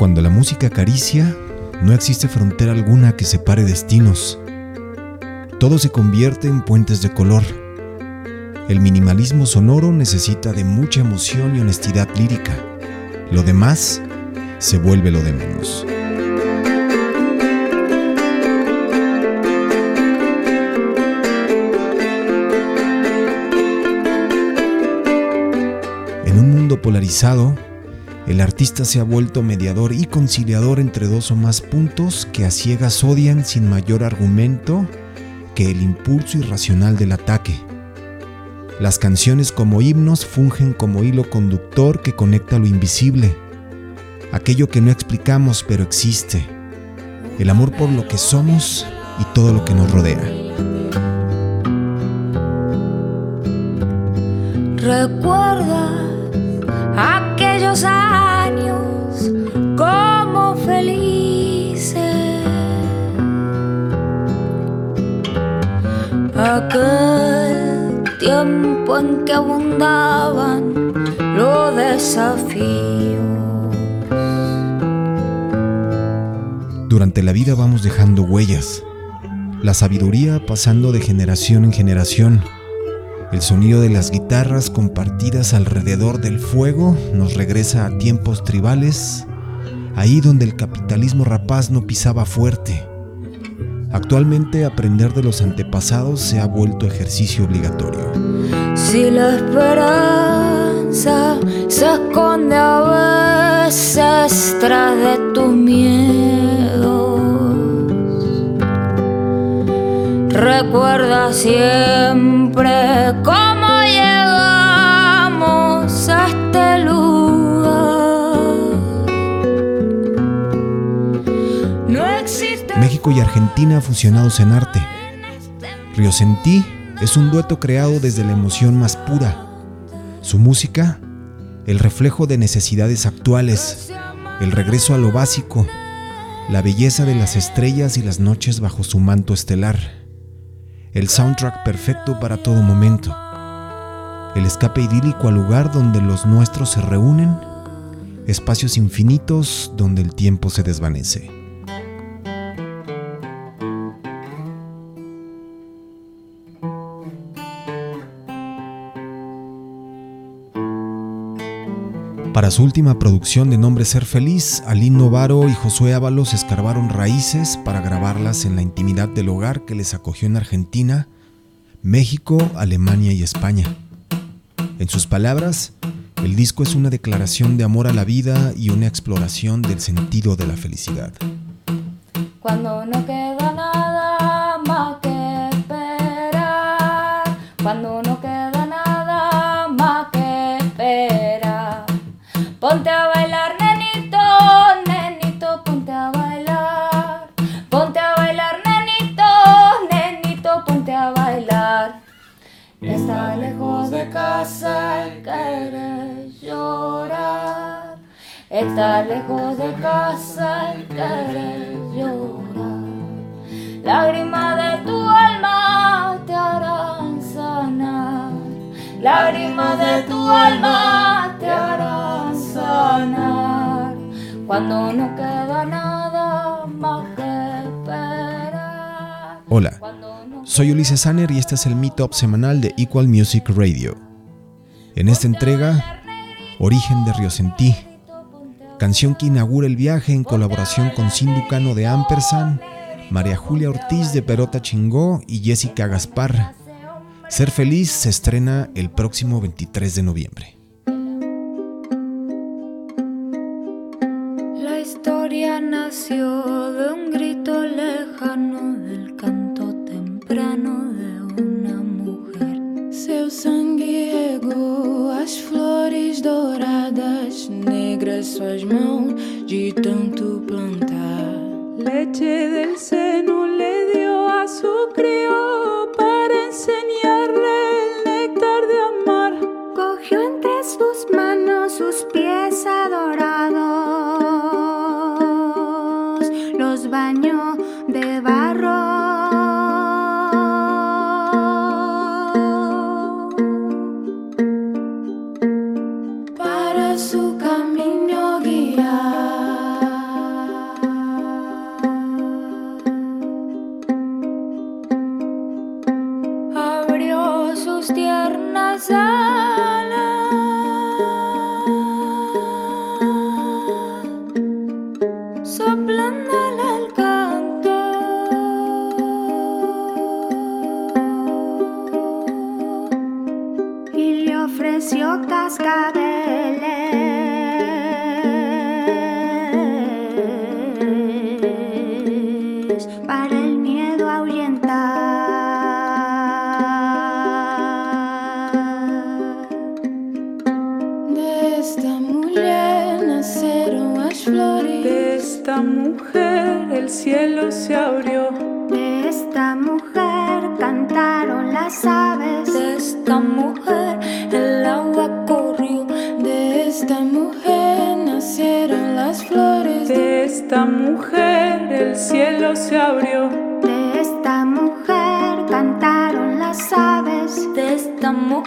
Cuando la música acaricia, no existe frontera alguna que separe destinos. Todo se convierte en puentes de color. El minimalismo sonoro necesita de mucha emoción y honestidad lírica. Lo demás se vuelve lo de menos. En un mundo polarizado, el artista se ha vuelto mediador y conciliador entre dos o más puntos que a ciegas odian sin mayor argumento que el impulso irracional del ataque. Las canciones como himnos fungen como hilo conductor que conecta lo invisible, aquello que no explicamos pero existe, el amor por lo que somos y todo lo que nos rodea. Recuerda aquellos años como felices. Aquel tiempo en que abundaban los desafíos. Durante la vida vamos dejando huellas, la sabiduría pasando de generación en generación. El sonido de las guitarras compartidas alrededor del fuego nos regresa a tiempos tribales, ahí donde el capitalismo rapaz no pisaba fuerte. Actualmente aprender de los antepasados se ha vuelto ejercicio obligatorio. Si la esperanza se esconde a veces tras de tus miedos, recuerda siempre cómo llegamos a este lugar. México y Argentina fusionados en arte. Río Sentí es un dueto creado desde la emoción más pura. Su música, el reflejo de necesidades actuales, el regreso a lo básico, la belleza de las estrellas y las noches bajo su manto estelar, el soundtrack perfecto para todo momento, el escape idílico al lugar donde los nuestros se reúnen, espacios infinitos donde el tiempo se desvanece. Para su última producción de nombre Ser Feliz, Aline Novaro y Josué Ábalos escarbaron raíces para grabarlas en la intimidad del hogar que les acogió en Argentina, México, Alemania y España. En sus palabras, el disco es una declaración de amor a la vida y una exploración del sentido de la felicidad. Cuando no Está lejos de casa y quieres llorar. Lágrimas de tu alma te harán sanar. Lágrimas de tu alma te harán sanar. Cuando no queda nada más que esperar. Hola, soy Ulises Sanner y este es el Meetup semanal de Equal Music Radio. En esta entrega, Origen de Río Sentí, canción que inaugura el viaje en colaboración con Cindy Cano de Ampersand, María Julia Ortiz de Perota Chingó y Jessica Gaspar. Ser Feliz se estrena el próximo 23 de noviembre. La historia nació de un grito lejano, del canto temprano de una mujer. Seu sangue as flores douradas, negras suas mãos de tanto plantar. Leche del seno tiernas alas. Soplándole el canto. Y le ofreció cascabeles para el miedo ahuyentar. Esta mujer el cielo se abrió. De esta mujer cantaron las aves. De esta mujer el agua corrió. De esta mujer nacieron las flores. De esta mujer el cielo se abrió. De esta mujer cantaron las aves. De esta mujer